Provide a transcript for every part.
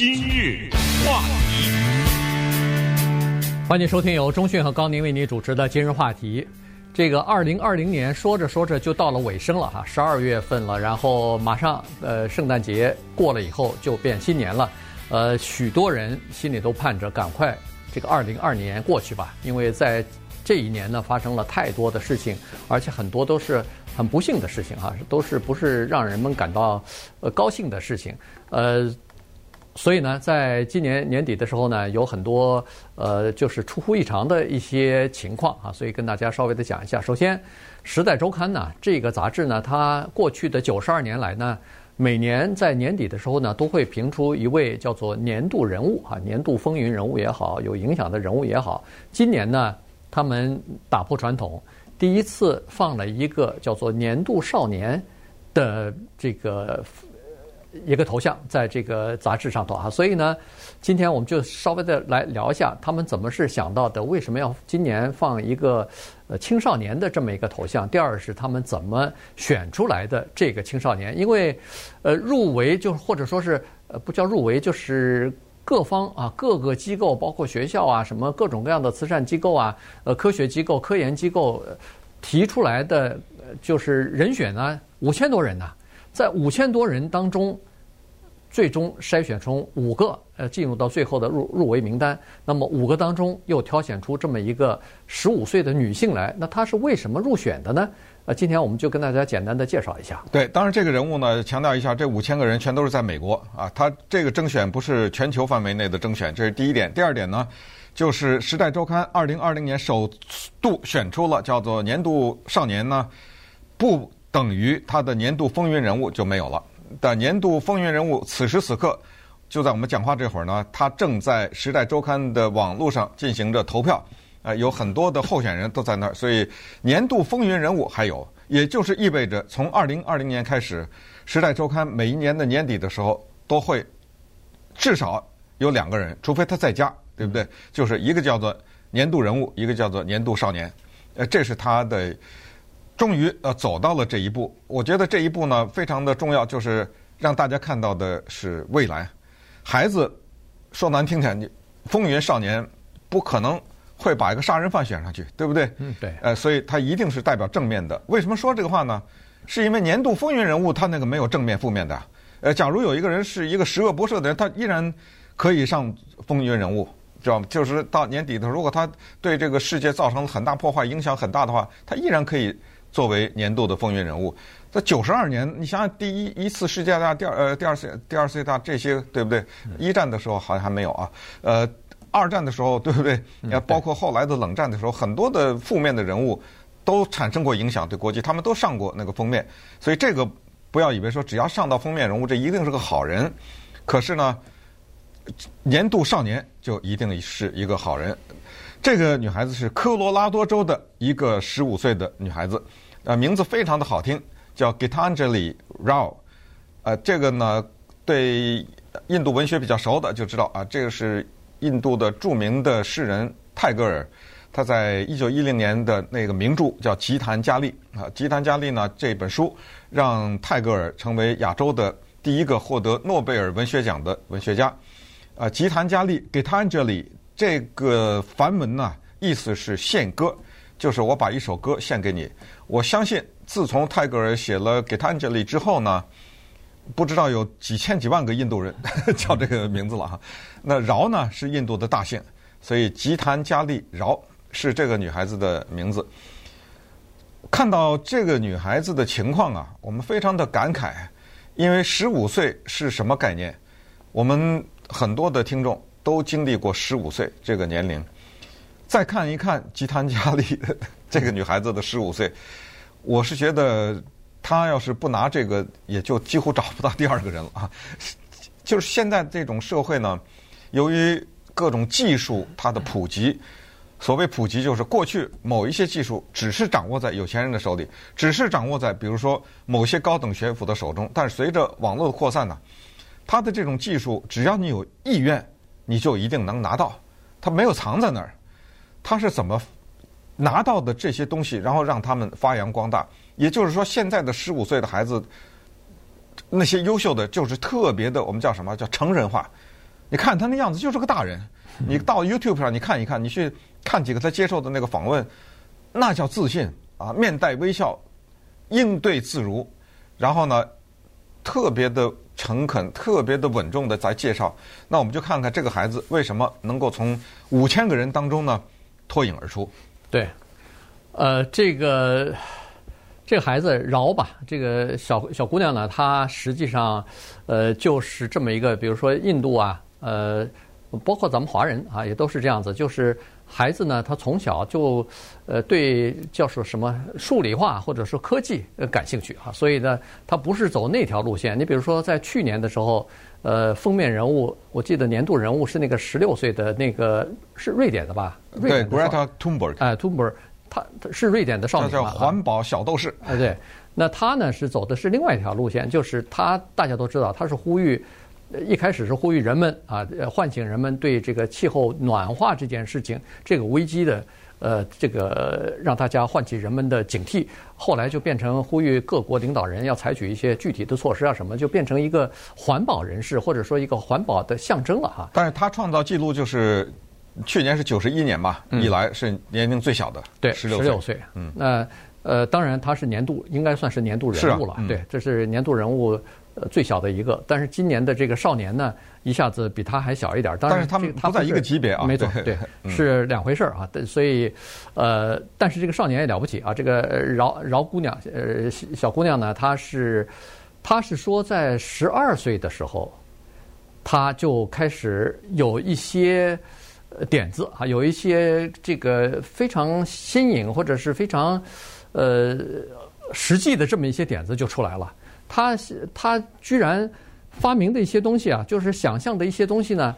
今日话题，欢迎收听由中讯和高宁为你主持的今日话题。这个二零二零年说着说着就到了尾声了哈，十二月份了，然后马上呃圣诞节过了以后就变新年了，呃许多人心里都盼着赶快这个二零二年过去吧，因为在这一年呢发生了太多的事情，而且很多都是。很不幸的事情哈，都是不是让人们感到呃高兴的事情，呃，所以呢，在今年年底的时候呢，有很多呃就是出乎意常的一些情况啊，所以跟大家稍微的讲一下。首先，《时代周刊》呢这个杂志呢，它过去的九十二年来呢，每年在年底的时候呢，都会评出一位叫做年度人物啊，年度风云人物也好，有影响的人物也好。今年呢，他们打破传统。第一次放了一个叫做“年度少年”的这个一个头像，在这个杂志上头啊，所以呢，今天我们就稍微的来聊一下他们怎么是想到的，为什么要今年放一个呃青少年的这么一个头像？第二是他们怎么选出来的这个青少年？因为呃入围就或者说是呃不叫入围就是。各方啊，各个机构，包括学校啊，什么各种各样的慈善机构啊，呃，科学机构、科研机构提出来的，就是人选呢，五千多人呢，在五千多人当中，最终筛选出五个，呃，进入到最后的入入围名单。那么五个当中又挑选出这么一个十五岁的女性来，那她是为什么入选的呢？呃，今天我们就跟大家简单的介绍一下。对，当然这个人物呢，强调一下，这五千个人全都是在美国啊，他这个征选不是全球范围内的征选，这是第一点。第二点呢，就是《时代周刊》二零二零年首度选出了叫做年度少年呢，不等于他的年度风云人物就没有了。但年度风云人物此时此刻就在我们讲话这会儿呢，他正在《时代周刊》的网络上进行着投票。呃，有很多的候选人都在那儿，所以年度风云人物还有，也就是意味着从二零二零年开始，《时代周刊》每一年的年底的时候都会至少有两个人，除非他在家，对不对？就是一个叫做年度人物，一个叫做年度少年。呃，这是他的终于呃走到了这一步。我觉得这一步呢非常的重要，就是让大家看到的是未来。孩子说难听点，你风云少年不可能。会把一个杀人犯选上去，对不对？嗯，对。呃，所以他一定是代表正面的。为什么说这个话呢？是因为年度风云人物他那个没有正面负面的。呃，假如有一个人是一个十恶不赦的人，他依然可以上风云人物，知道吗？就是到年底的时候，如果他对这个世界造成了很大破坏，影响很大的话，他依然可以作为年度的风云人物。在九十二年，你想想第一一次世界大战，第二呃第二次第二次世界大战这些，对不对？一战的时候好像还没有啊，呃。二战的时候，对不对？呃，包括后来的冷战的时候，很多的负面的人物都产生过影响，对国际，他们都上过那个封面。所以这个不要以为说只要上到封面人物，这一定是个好人。可是呢，年度少年就一定是一个好人。这个女孩子是科罗拉多州的一个十五岁的女孩子，呃，名字非常的好听，叫 Gitanjali Rao。呃，这个呢，对印度文学比较熟的就知道啊，这个是。印度的著名的诗人泰戈尔，他在一九一零年的那个名著叫《吉檀迦利》啊，《吉檀迦利》呢这本书让泰戈尔成为亚洲的第一个获得诺贝尔文学奖的文学家。啊，《吉檀迦利》（Gitanjali） 这个梵文呢，意思是献歌，就是我把一首歌献给你。我相信，自从泰戈尔写了《给她安吉丽》之后呢。不知道有几千几万个印度人 叫这个名字了哈。那饶呢是印度的大姓，所以吉檀迦利饶是这个女孩子的名字。看到这个女孩子的情况啊，我们非常的感慨，因为十五岁是什么概念？我们很多的听众都经历过十五岁这个年龄。再看一看吉檀迦利这个女孩子的十五岁，我是觉得。她要是不拿这个，也就几乎找不到第二个人了啊！就是现在这种社会呢，由于各种技术它的普及，所谓普及就是过去某一些技术只是掌握在有钱人的手里，只是掌握在比如说某些高等学府的手中。但是随着网络的扩散呢，他的这种技术，只要你有意愿，你就一定能拿到。他没有藏在那儿，他是怎么拿到的这些东西，然后让他们发扬光大？也就是说，现在的十五岁的孩子，那些优秀的，就是特别的，我们叫什么？叫成人化。你看他那样子就是个大人。你到 YouTube 上你看一看，你去看几个他接受的那个访问，那叫自信啊，面带微笑，应对自如，然后呢，特别的诚恳，特别的稳重的在介绍。那我们就看看这个孩子为什么能够从五千个人当中呢脱颖而出。对，呃，这个。这个孩子饶吧，这个小小姑娘呢，她实际上，呃，就是这么一个，比如说印度啊，呃，包括咱们华人啊，也都是这样子，就是孩子呢，他从小就，呃，对叫说什么数理化或者说科技呃感兴趣啊，所以呢，他不是走那条路线。你比如说在去年的时候，呃，封面人物，我记得年度人物是那个十六岁的那个是瑞典的吧？对，Greta Thunberg。哎，Thunberg。他是瑞典的少年，叫环保小斗士。哎，对，那他呢是走的是另外一条路线，就是他大家都知道，他是呼吁，一开始是呼吁人们啊，唤醒人们对这个气候暖化这件事情这个危机的，呃，这个让大家唤起人们的警惕。后来就变成呼吁各国领导人要采取一些具体的措施啊，什么就变成一个环保人士或者说一个环保的象征了哈。但是他创造记录就是。去年是九十一年吧，以来是年龄最小的，对，十六岁。嗯，那呃，当然他是年度，应该算是年度人物了。对，这是年度人物呃最小的一个。但是今年的这个少年呢，一下子比他还小一点。当然，他们不在一个级别啊，没错，对，是两回事儿啊。所以呃，但是这个少年也了不起啊。这个饶饶姑娘，呃，小姑娘呢，她是她是说在十二岁的时候，她就开始有一些。点子啊，有一些这个非常新颖或者是非常呃实际的这么一些点子就出来了。他他居然发明的一些东西啊，就是想象的一些东西呢，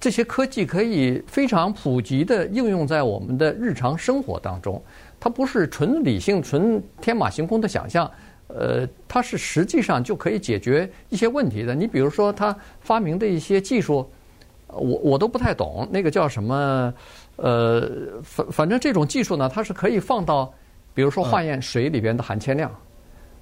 这些科技可以非常普及的应用在我们的日常生活当中。它不是纯理性、纯天马行空的想象，呃，它是实际上就可以解决一些问题的。你比如说，他发明的一些技术。我我都不太懂那个叫什么，呃，反反正这种技术呢，它是可以放到，比如说化验水里边的含铅量，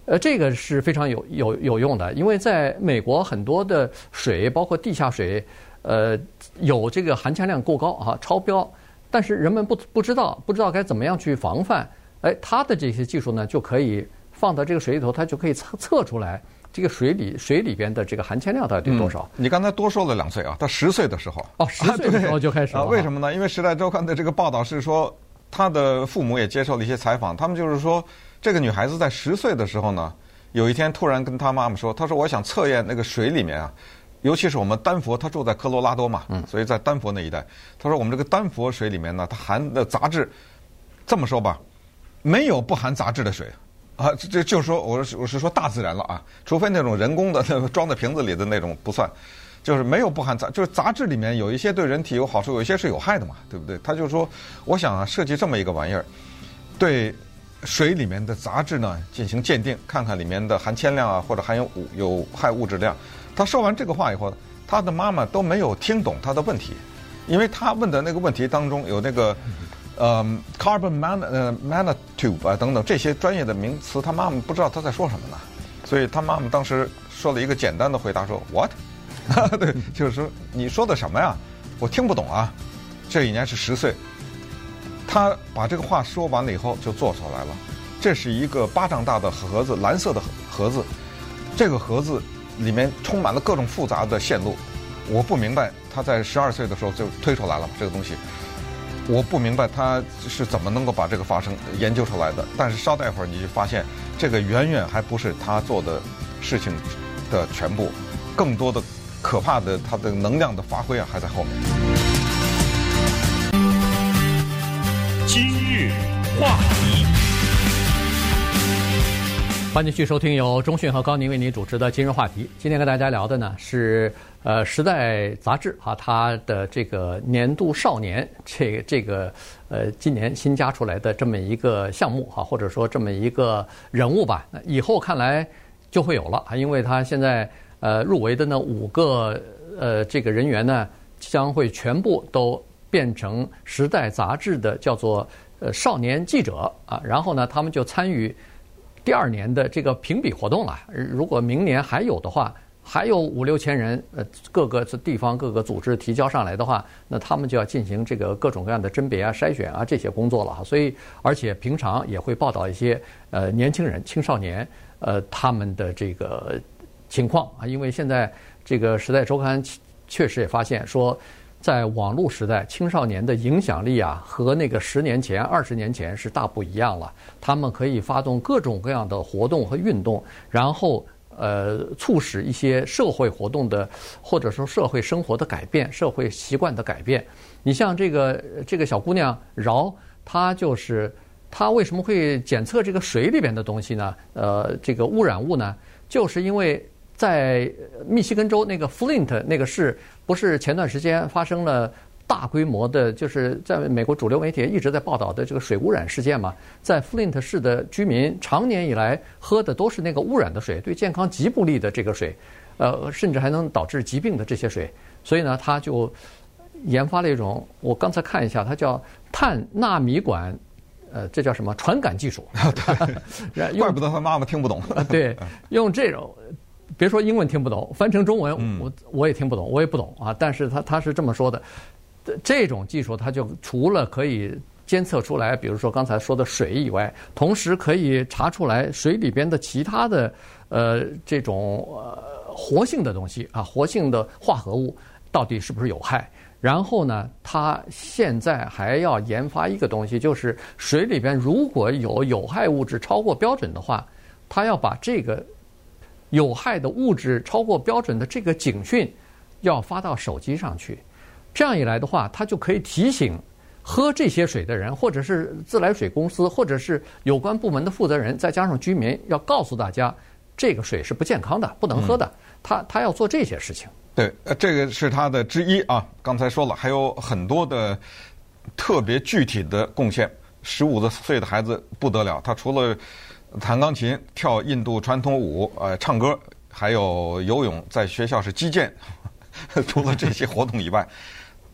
呃，这个是非常有有有用的，因为在美国很多的水，包括地下水，呃，有这个含铅量过高啊，超标，但是人们不不知道不知道该怎么样去防范，哎，它的这些技术呢，就可以放到这个水里头，它就可以测测出来。这个水里水里边的这个含铅量到底多少？嗯，你刚才多说了两岁啊，他十岁的时候哦，十岁的时候就开始了。啊，为什么呢？因为《时代周刊》的这个报道是说，他的父母也接受了一些采访，他们就是说，这个女孩子在十岁的时候呢，有一天突然跟她妈妈说，她说我想测验那个水里面啊，尤其是我们丹佛，她住在科罗拉多嘛，所以在丹佛那一带，她说我们这个丹佛水里面呢，它含的杂质，这么说吧，没有不含杂质的水。啊，这这就是说，我是我是说大自然了啊，除非那种人工的装在瓶子里的那种不算，就是没有不含杂，就是杂质里面有一些对人体有好处，有一些是有害的嘛，对不对？他就说，我想啊，设计这么一个玩意儿，对水里面的杂质呢进行鉴定，看看里面的含铅量啊，或者含有有害物质量。他说完这个话以后，他的妈妈都没有听懂他的问题，因为他问的那个问题当中有那个。呃，carbon man 呃 nanotube 啊等等这些专业的名词，他妈妈不知道他在说什么呢，所以他妈妈当时说了一个简单的回答说 what，对，就是说你说的什么呀？我听不懂啊。这一年是十岁，他把这个话说完了以后就做出来了。这是一个巴掌大的盒子，蓝色的盒子，这个盒子里面充满了各种复杂的线路。我不明白他在十二岁的时候就推出来了这个东西。我不明白他是怎么能够把这个发生研究出来的，但是稍待会儿你就发现，这个远远还不是他做的事情的全部，更多的可怕的他的能量的发挥啊还在后面。今日话题。欢迎继续收听由中讯和高宁为您主持的今日话题。今天跟大家聊的呢是呃《时代》杂志啊，它的这个年度少年这个、这个呃今年新加出来的这么一个项目哈，或者说这么一个人物吧。以后看来就会有了，因为他现在呃入围的那五个呃这个人员呢，将会全部都变成《时代》杂志的叫做呃少年记者啊，然后呢，他们就参与。第二年的这个评比活动了，如果明年还有的话，还有五六千人，呃，各个地方各个组织提交上来的话，那他们就要进行这个各种各样的甄别啊、筛选啊这些工作了。所以，而且平常也会报道一些呃年轻人、青少年呃他们的这个情况啊。因为现在这个《时代周刊》确实也发现说，在网络时代，青少年的影响力啊和那个十年前、二十年前是大不一样了。他们可以发动各种各样的活动和运动，然后。呃，促使一些社会活动的，或者说社会生活的改变、社会习惯的改变。你像这个这个小姑娘饶，她就是她为什么会检测这个水里边的东西呢？呃，这个污染物呢，就是因为在密西根州那个 Flint 那个市，不是前段时间发生了。大规模的，就是在美国主流媒体一直在报道的这个水污染事件嘛，在 Flint 市的居民常年以来喝的都是那个污染的水，对健康极不利的这个水，呃，甚至还能导致疾病的这些水，所以呢，他就研发了一种，我刚才看一下，它叫碳纳米管，呃，这叫什么传感技术？怪不得他妈妈听不懂。对，用这种，别说英文听不懂，翻成中文我我也听不懂，我也不懂啊。但是他他是这么说的。这种技术，它就除了可以监测出来，比如说刚才说的水以外，同时可以查出来水里边的其他的呃这种呃活性的东西啊，活性的化合物到底是不是有害。然后呢，它现在还要研发一个东西，就是水里边如果有有害物质超过标准的话，它要把这个有害的物质超过标准的这个警讯要发到手机上去。这样一来的话，他就可以提醒喝这些水的人，或者是自来水公司，或者是有关部门的负责人，再加上居民，要告诉大家，这个水是不健康的，不能喝的。他他要做这些事情。对，呃，这个是他的之一啊。刚才说了，还有很多的特别具体的贡献。十五岁的孩子不得了，他除了弹钢琴、跳印度传统舞、呃，唱歌，还有游泳，在学校是击剑。除了这些活动以外。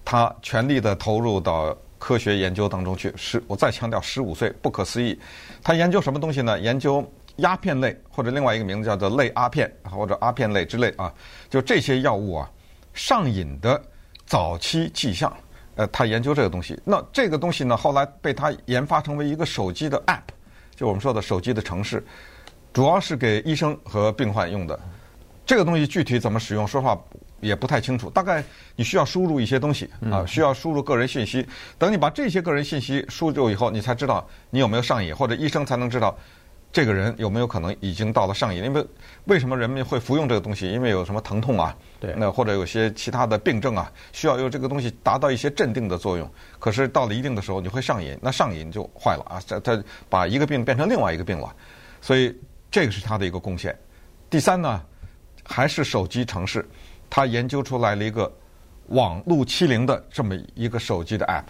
他全力的投入到科学研究当中去。十，我再强调，十五岁不可思议。他研究什么东西呢？研究鸦片类，或者另外一个名字叫做类阿片，或者阿片类之类啊。就这些药物啊，上瘾的早期迹象。呃，他研究这个东西。那这个东西呢，后来被他研发成为一个手机的 App，就我们说的手机的城市，主要是给医生和病患用的。这个东西具体怎么使用，说实话。也不太清楚，大概你需要输入一些东西啊，需要输入个人信息。等你把这些个人信息输入以后，你才知道你有没有上瘾，或者医生才能知道这个人有没有可能已经到了上瘾。因为为什么人们会服用这个东西？因为有什么疼痛啊，对，那或者有些其他的病症啊，需要用这个东西达到一些镇定的作用。可是到了一定的时候，你会上瘾，那上瘾就坏了啊，它它把一个病变成另外一个病了。所以这个是它的一个贡献。第三呢，还是手机城市。他研究出来了一个网路欺凌的这么一个手机的 App，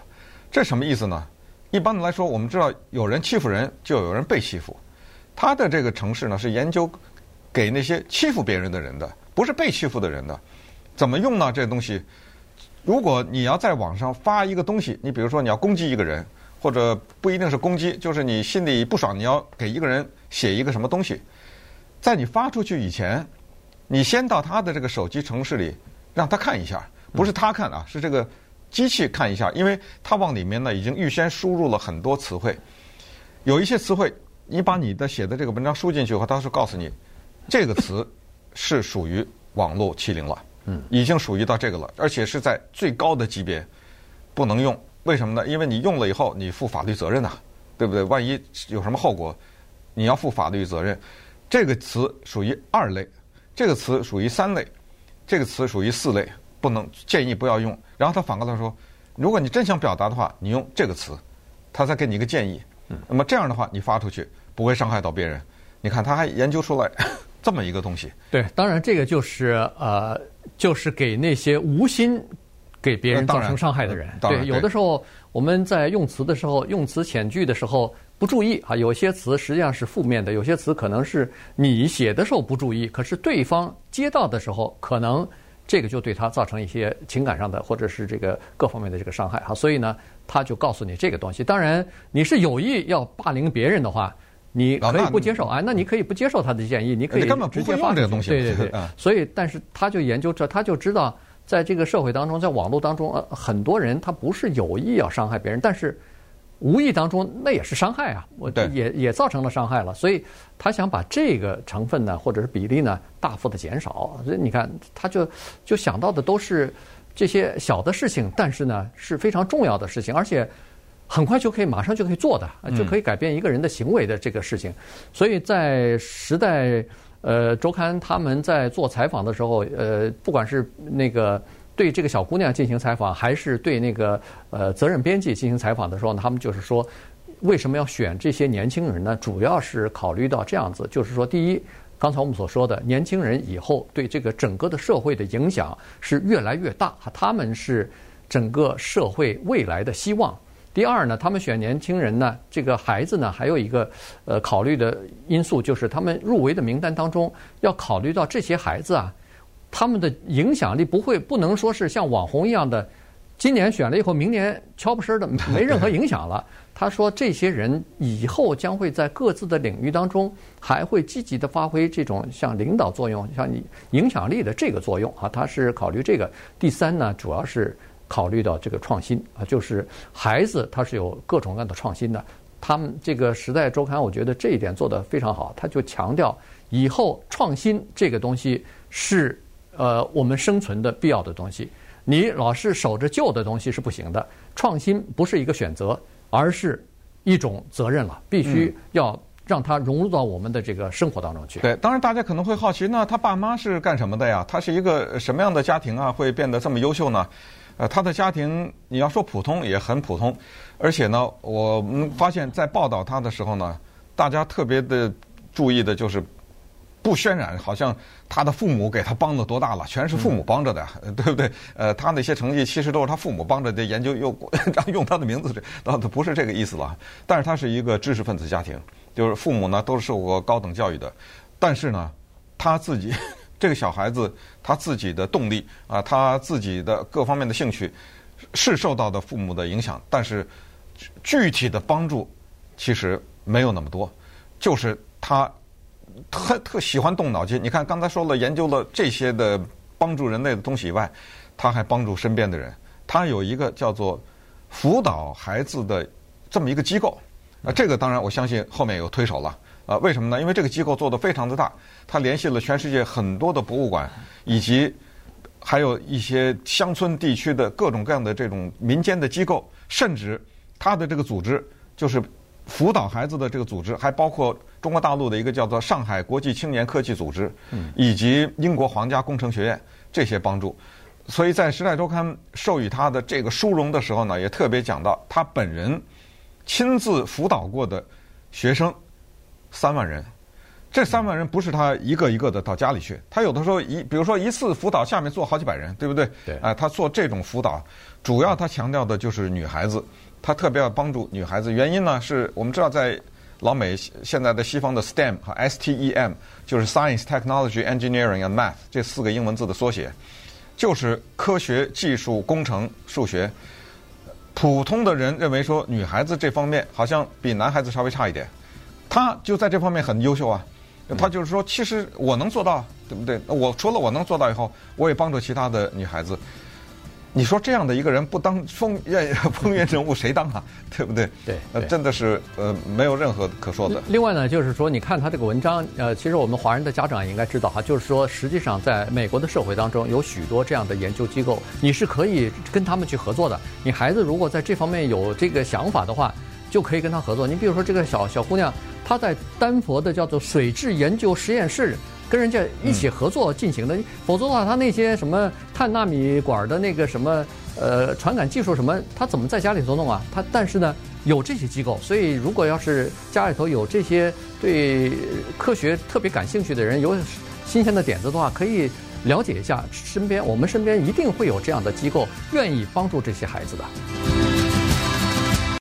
这什么意思呢？一般的来说，我们知道有人欺负人，就有人被欺负。他的这个城市呢，是研究给那些欺负别人的人的，不是被欺负的人的。怎么用呢？这东西，如果你要在网上发一个东西，你比如说你要攻击一个人，或者不一定是攻击，就是你心里不爽，你要给一个人写一个什么东西，在你发出去以前。你先到他的这个手机城市里，让他看一下，不是他看啊，是这个机器看一下，因为他往里面呢已经预先输入了很多词汇，有一些词汇，你把你的写的这个文章输进去以后，他是告诉你，这个词是属于网络欺凌了，嗯，已经属于到这个了，而且是在最高的级别，不能用，为什么呢？因为你用了以后，你负法律责任呐，对不对？万一有什么后果，你要负法律责任。这个词属于二类。这个词属于三类，这个词属于四类，不能建议不要用。然后他反过来说，如果你真想表达的话，你用这个词，他再给你一个建议。那么这样的话，你发出去不会伤害到别人。你看他还研究出来 这么一个东西。对，当然这个就是呃，就是给那些无心给别人造成伤害的人。对，有的时候我们在用词的时候，用词遣句的时候。不注意啊，有些词实际上是负面的，有些词可能是你写的时候不注意，可是对方接到的时候，可能这个就对他造成一些情感上的或者是这个各方面的这个伤害哈。所以呢，他就告诉你这个东西。当然，你是有意要霸凌别人的话，你可以不接受啊，那你可以不接受他的建议，你可以根本不会用这个东西。对对对，所以但是他就研究这，他就知道在这个社会当中，在网络当中，呃，很多人他不是有意要伤害别人，但是无意当中那也是伤害啊，我也也造成了伤害了，所以他想把这个成分呢，或者是比例呢，大幅的减少。所以你看，他就就想到的都是这些小的事情，但是呢是非常重要的事情，而且。很快就可以，马上就可以做的，就可以改变一个人的行为的这个事情。所以在《时代》呃周刊他们在做采访的时候，呃，不管是那个对这个小姑娘进行采访，还是对那个呃责任编辑进行采访的时候呢，他们就是说，为什么要选这些年轻人呢？主要是考虑到这样子，就是说，第一，刚才我们所说的，年轻人以后对这个整个的社会的影响是越来越大，他们是整个社会未来的希望。第二呢，他们选年轻人呢，这个孩子呢，还有一个呃考虑的因素，就是他们入围的名单当中要考虑到这些孩子啊，他们的影响力不会不能说是像网红一样的，今年选了以后，明年悄不声的没任何影响了。他说，这些人以后将会在各自的领域当中还会积极的发挥这种像领导作用、像影响力的这个作用啊。他是考虑这个。第三呢，主要是。考虑到这个创新啊，就是孩子他是有各种各样的创新的。他们这个《时代周刊》，我觉得这一点做得非常好。他就强调，以后创新这个东西是呃我们生存的必要的东西。你老是守着旧的东西是不行的。创新不是一个选择，而是一种责任了，必须要让它融入到我们的这个生活当中去。对，当然大家可能会好奇，那他爸妈是干什么的呀？他是一个什么样的家庭啊？会变得这么优秀呢？呃，他的家庭你要说普通也很普通，而且呢，我们发现，在报道他的时候呢，大家特别的注意的就是不渲染，好像他的父母给他帮的多大了，全是父母帮着的，嗯、对不对？呃，他那些成绩其实都是他父母帮着的，研究又 用他的名字，倒不是这个意思了。但是他是一个知识分子家庭，就是父母呢都是受过高等教育的，但是呢，他自己。这个小孩子他自己的动力啊，他自己的各方面的兴趣是受到的父母的影响，但是具体的帮助其实没有那么多。就是他特特喜欢动脑筋。你看刚才说了，研究了这些的帮助人类的东西以外，他还帮助身边的人。他有一个叫做辅导孩子的这么一个机构那，这个当然我相信后面有推手了。啊，为什么呢？因为这个机构做得非常的大，它联系了全世界很多的博物馆，以及还有一些乡村地区的各种各样的这种民间的机构，甚至它的这个组织就是辅导孩子的这个组织，还包括中国大陆的一个叫做上海国际青年科技组织，以及英国皇家工程学院这些帮助。所以在《时代周刊》授予他的这个殊荣的时候呢，也特别讲到他本人亲自辅导过的学生。三万人，这三万人不是他一个一个的到家里去，他有的时候一，比如说一次辅导下面做好几百人，对不对？对。哎，他做这种辅导，主要他强调的就是女孩子，他特别要帮助女孩子。原因呢，是我们知道在老美现在的西方的 STEM 和 STEM 就是 Science、Technology、Engineering and Math 这四个英文字的缩写，就是科学、技术、工程、数学。普通的人认为说，女孩子这方面好像比男孩子稍微差一点。他就在这方面很优秀啊，他就是说，其实我能做到，对不对？我除了我能做到以后，我也帮助其他的女孩子。你说这样的一个人不当风云风云人物谁当啊？对不对？对，呃，真的是呃没有任何可说的。另外呢，就是说，你看他这个文章，呃，其实我们华人的家长也应该知道哈，就是说，实际上在美国的社会当中，有许多这样的研究机构，你是可以跟他们去合作的。你孩子如果在这方面有这个想法的话，就可以跟他合作。你比如说这个小小姑娘。他在丹佛的叫做水质研究实验室跟人家一起合作进行的，否则的话，他那些什么碳纳米管的那个什么呃传感技术什么，他怎么在家里头弄啊？他但是呢，有这些机构，所以如果要是家里头有这些对科学特别感兴趣的人，有新鲜的点子的话，可以了解一下。身边我们身边一定会有这样的机构愿意帮助这些孩子的。